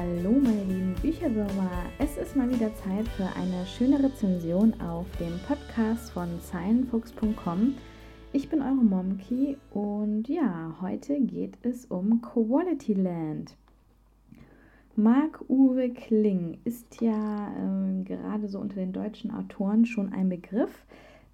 Hallo meine lieben Bücherwürmer, es ist mal wieder Zeit für eine schöne Rezension auf dem Podcast von Zeilenfuchs.com. Ich bin eure Momki und ja, heute geht es um Quality Land. Marc-Uwe Kling ist ja äh, gerade so unter den deutschen Autoren schon ein Begriff,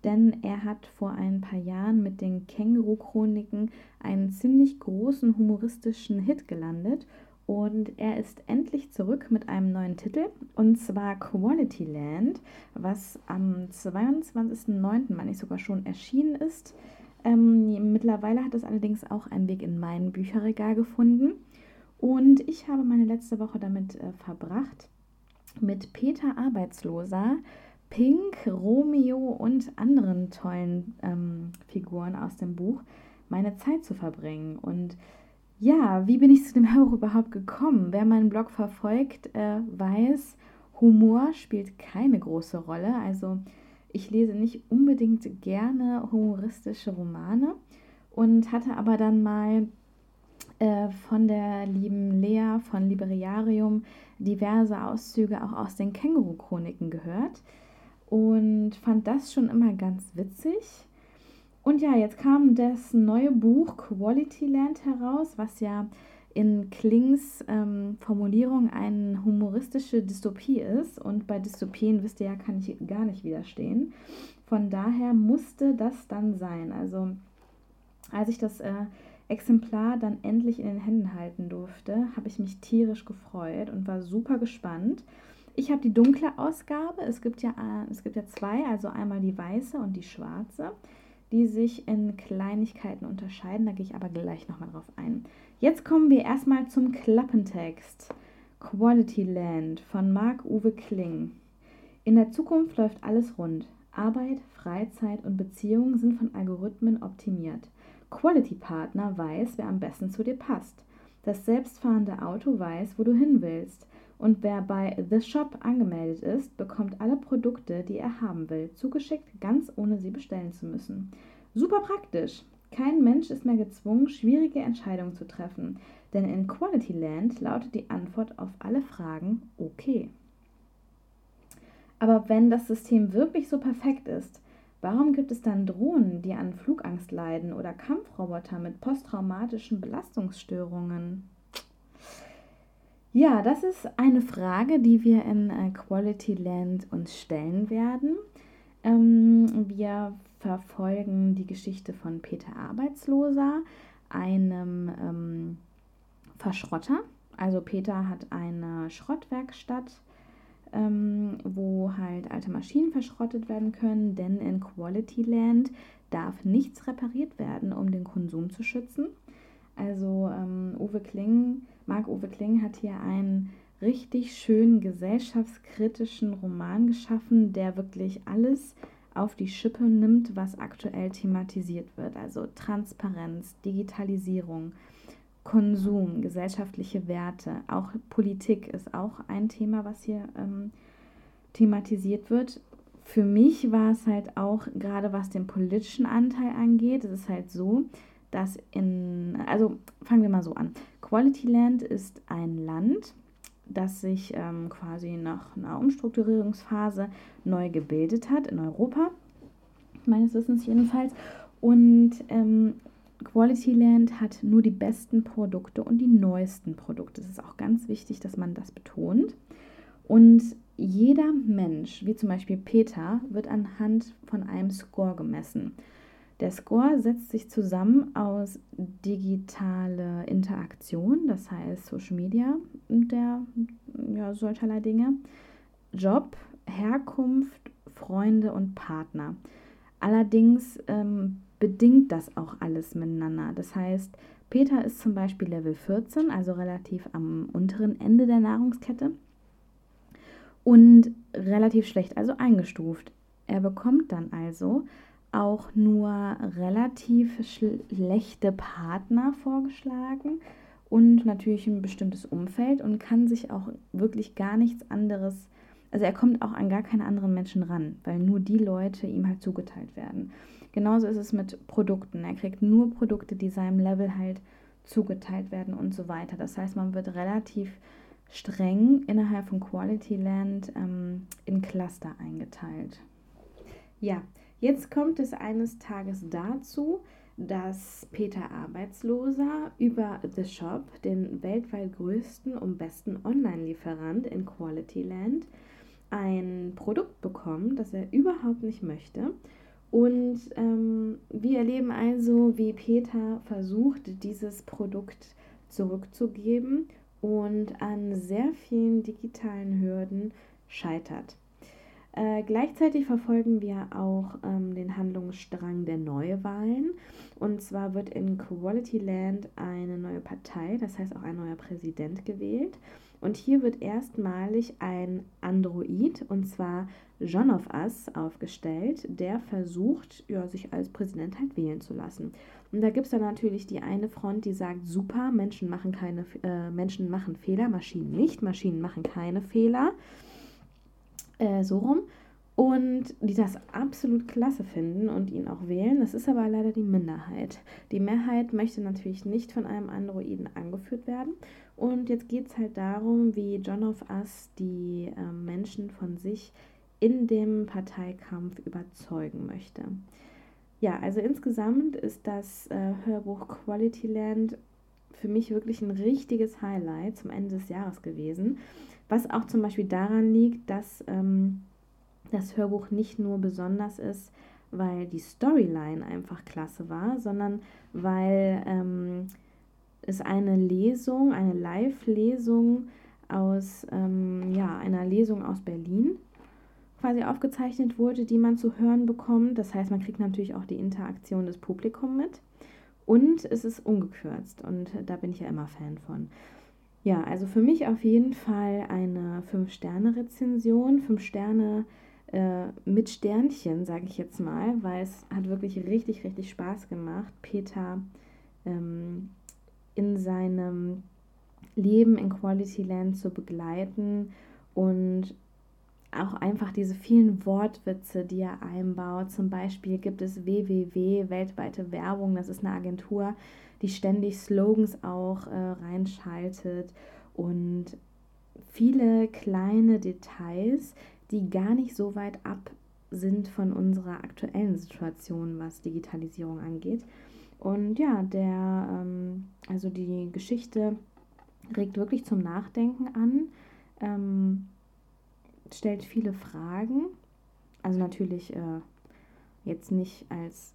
denn er hat vor ein paar Jahren mit den Känguru-Chroniken einen ziemlich großen humoristischen Hit gelandet und er ist endlich zurück mit einem neuen Titel und zwar Quality Land, was am 22.09. meine ich sogar schon erschienen ist. Ähm, mittlerweile hat es allerdings auch einen Weg in mein Bücherregal gefunden und ich habe meine letzte Woche damit äh, verbracht, mit Peter Arbeitsloser, Pink, Romeo und anderen tollen ähm, Figuren aus dem Buch meine Zeit zu verbringen und ja, wie bin ich zu dem Hörbuch überhaupt gekommen? Wer meinen Blog verfolgt, äh, weiß, Humor spielt keine große Rolle. Also ich lese nicht unbedingt gerne humoristische Romane und hatte aber dann mal äh, von der lieben Lea von Liberiarium diverse Auszüge auch aus den Känguru-Chroniken gehört und fand das schon immer ganz witzig. Und ja, jetzt kam das neue Buch Quality Land heraus, was ja in Klings ähm, Formulierung eine humoristische Dystopie ist. Und bei Dystopien, wisst ihr ja, kann ich gar nicht widerstehen. Von daher musste das dann sein. Also, als ich das äh, Exemplar dann endlich in den Händen halten durfte, habe ich mich tierisch gefreut und war super gespannt. Ich habe die dunkle Ausgabe. Es gibt ja, äh, es gibt ja zwei, also einmal die weiße und die schwarze die sich in Kleinigkeiten unterscheiden. Da gehe ich aber gleich nochmal drauf ein. Jetzt kommen wir erstmal zum Klappentext. Quality Land von Marc-Uwe Kling. In der Zukunft läuft alles rund. Arbeit, Freizeit und Beziehungen sind von Algorithmen optimiert. Quality Partner weiß, wer am besten zu dir passt. Das selbstfahrende Auto weiß, wo du hin willst. Und wer bei The Shop angemeldet ist, bekommt alle Produkte, die er haben will, zugeschickt, ganz ohne sie bestellen zu müssen. Super praktisch! Kein Mensch ist mehr gezwungen, schwierige Entscheidungen zu treffen, denn in Quality Land lautet die Antwort auf alle Fragen okay. Aber wenn das System wirklich so perfekt ist, warum gibt es dann Drohnen, die an Flugangst leiden oder Kampfroboter mit posttraumatischen Belastungsstörungen? Ja, das ist eine Frage, die wir in äh, Quality Land uns stellen werden. Ähm, wir verfolgen die Geschichte von Peter Arbeitsloser, einem ähm, Verschrotter. Also Peter hat eine Schrottwerkstatt, ähm, wo halt alte Maschinen verschrottet werden können, denn in Quality Land darf nichts repariert werden, um den Konsum zu schützen. Also ähm, Uwe Kling Marc-Uwe Kling hat hier einen richtig schönen gesellschaftskritischen Roman geschaffen, der wirklich alles auf die Schippe nimmt, was aktuell thematisiert wird. Also Transparenz, Digitalisierung, Konsum, gesellschaftliche Werte, auch Politik ist auch ein Thema, was hier ähm, thematisiert wird. Für mich war es halt auch, gerade was den politischen Anteil angeht, es ist halt so, dass in, also fangen wir mal so an. Quality Land ist ein Land, das sich ähm, quasi nach einer Umstrukturierungsphase neu gebildet hat in Europa, meines Wissens jedenfalls. Und ähm, Quality Land hat nur die besten Produkte und die neuesten Produkte. Es ist auch ganz wichtig, dass man das betont. Und jeder Mensch, wie zum Beispiel Peter, wird anhand von einem Score gemessen. Der Score setzt sich zusammen aus digitale Interaktion, das heißt Social Media und der ja, solcherlei Dinge, Job, Herkunft, Freunde und Partner. Allerdings ähm, bedingt das auch alles miteinander. Das heißt, Peter ist zum Beispiel Level 14, also relativ am unteren Ende der Nahrungskette und relativ schlecht, also eingestuft. Er bekommt dann also auch nur relativ schlechte Partner vorgeschlagen und natürlich ein bestimmtes Umfeld und kann sich auch wirklich gar nichts anderes, also er kommt auch an gar keine anderen Menschen ran, weil nur die Leute ihm halt zugeteilt werden. Genauso ist es mit Produkten. Er kriegt nur Produkte, die seinem Level halt zugeteilt werden und so weiter. Das heißt, man wird relativ streng innerhalb von Quality Land ähm, in Cluster eingeteilt. Ja, jetzt kommt es eines Tages dazu, dass Peter Arbeitsloser über The Shop, den weltweit größten und besten Online-Lieferant in Quality Land, ein Produkt bekommt, das er überhaupt nicht möchte. Und ähm, wir erleben also, wie Peter versucht, dieses Produkt zurückzugeben und an sehr vielen digitalen Hürden scheitert. Äh, gleichzeitig verfolgen wir auch ähm, den Handlungsstrang der Neuwahlen. Und zwar wird in Quality Land eine neue Partei, das heißt auch ein neuer Präsident gewählt. Und hier wird erstmalig ein Android, und zwar John of Us, aufgestellt, der versucht, ja, sich als Präsident halt wählen zu lassen. Und da gibt es dann natürlich die eine Front, die sagt, super, Menschen machen, keine, äh, Menschen machen Fehler, Maschinen nicht, Maschinen machen keine Fehler äh, so rum. Und die das absolut klasse finden und ihn auch wählen. Das ist aber leider die Minderheit. Die Mehrheit möchte natürlich nicht von einem Androiden angeführt werden. Und jetzt geht es halt darum, wie John of Us die äh, Menschen von sich in dem Parteikampf überzeugen möchte. Ja, also insgesamt ist das äh, Hörbuch Quality Land für mich wirklich ein richtiges Highlight zum Ende des Jahres gewesen. Was auch zum Beispiel daran liegt, dass ähm, das Hörbuch nicht nur besonders ist, weil die Storyline einfach klasse war, sondern weil ähm, es eine Lesung, eine Live-Lesung aus ähm, ja, einer Lesung aus Berlin quasi aufgezeichnet wurde, die man zu hören bekommt. Das heißt, man kriegt natürlich auch die Interaktion des Publikums mit. Und es ist ungekürzt und da bin ich ja immer Fan von. Ja, also für mich auf jeden Fall eine 5-Sterne-Rezension. 5 Sterne äh, mit Sternchen, sage ich jetzt mal, weil es hat wirklich richtig, richtig Spaß gemacht, Peter ähm, in seinem Leben in Quality Land zu begleiten und auch einfach diese vielen Wortwitze, die er einbaut. Zum Beispiel gibt es WWW, weltweite Werbung, das ist eine Agentur, die ständig Slogans auch äh, reinschaltet und viele kleine Details, die gar nicht so weit ab sind von unserer aktuellen Situation, was Digitalisierung angeht. Und ja, der, ähm, also die Geschichte regt wirklich zum Nachdenken an, ähm, stellt viele Fragen, also natürlich äh, jetzt nicht als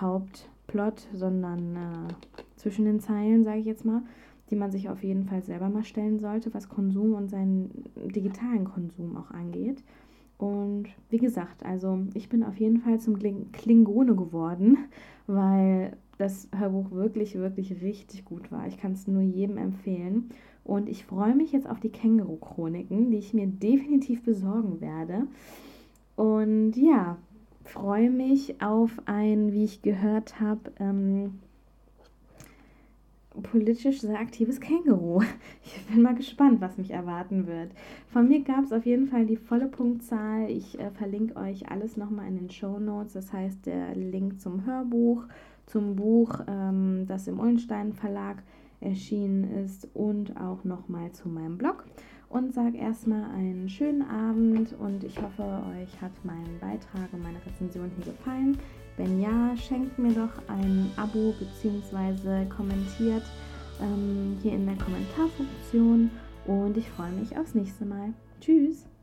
Haupt Plot, sondern äh, zwischen den Zeilen, sage ich jetzt mal, die man sich auf jeden Fall selber mal stellen sollte, was Konsum und seinen digitalen Konsum auch angeht. Und wie gesagt, also ich bin auf jeden Fall zum Klingone geworden, weil das Hörbuch wirklich, wirklich richtig gut war. Ich kann es nur jedem empfehlen. Und ich freue mich jetzt auf die Känguru-Chroniken, die ich mir definitiv besorgen werde. Und ja, freue mich auf ein, wie ich gehört habe, ähm, politisch sehr aktives Känguru. Ich bin mal gespannt, was mich erwarten wird. Von mir gab es auf jeden Fall die volle Punktzahl. Ich äh, verlinke euch alles nochmal in den Show Notes. Das heißt, der Link zum Hörbuch, zum Buch, ähm, das im Ullenstein Verlag erschienen ist und auch nochmal zu meinem Blog und sage erstmal einen schönen Abend und ich hoffe, euch hat mein Beitrag und meine Rezension hier gefallen. Wenn ja, schenkt mir doch ein Abo bzw. kommentiert ähm, hier in der Kommentarfunktion und ich freue mich aufs nächste Mal. Tschüss!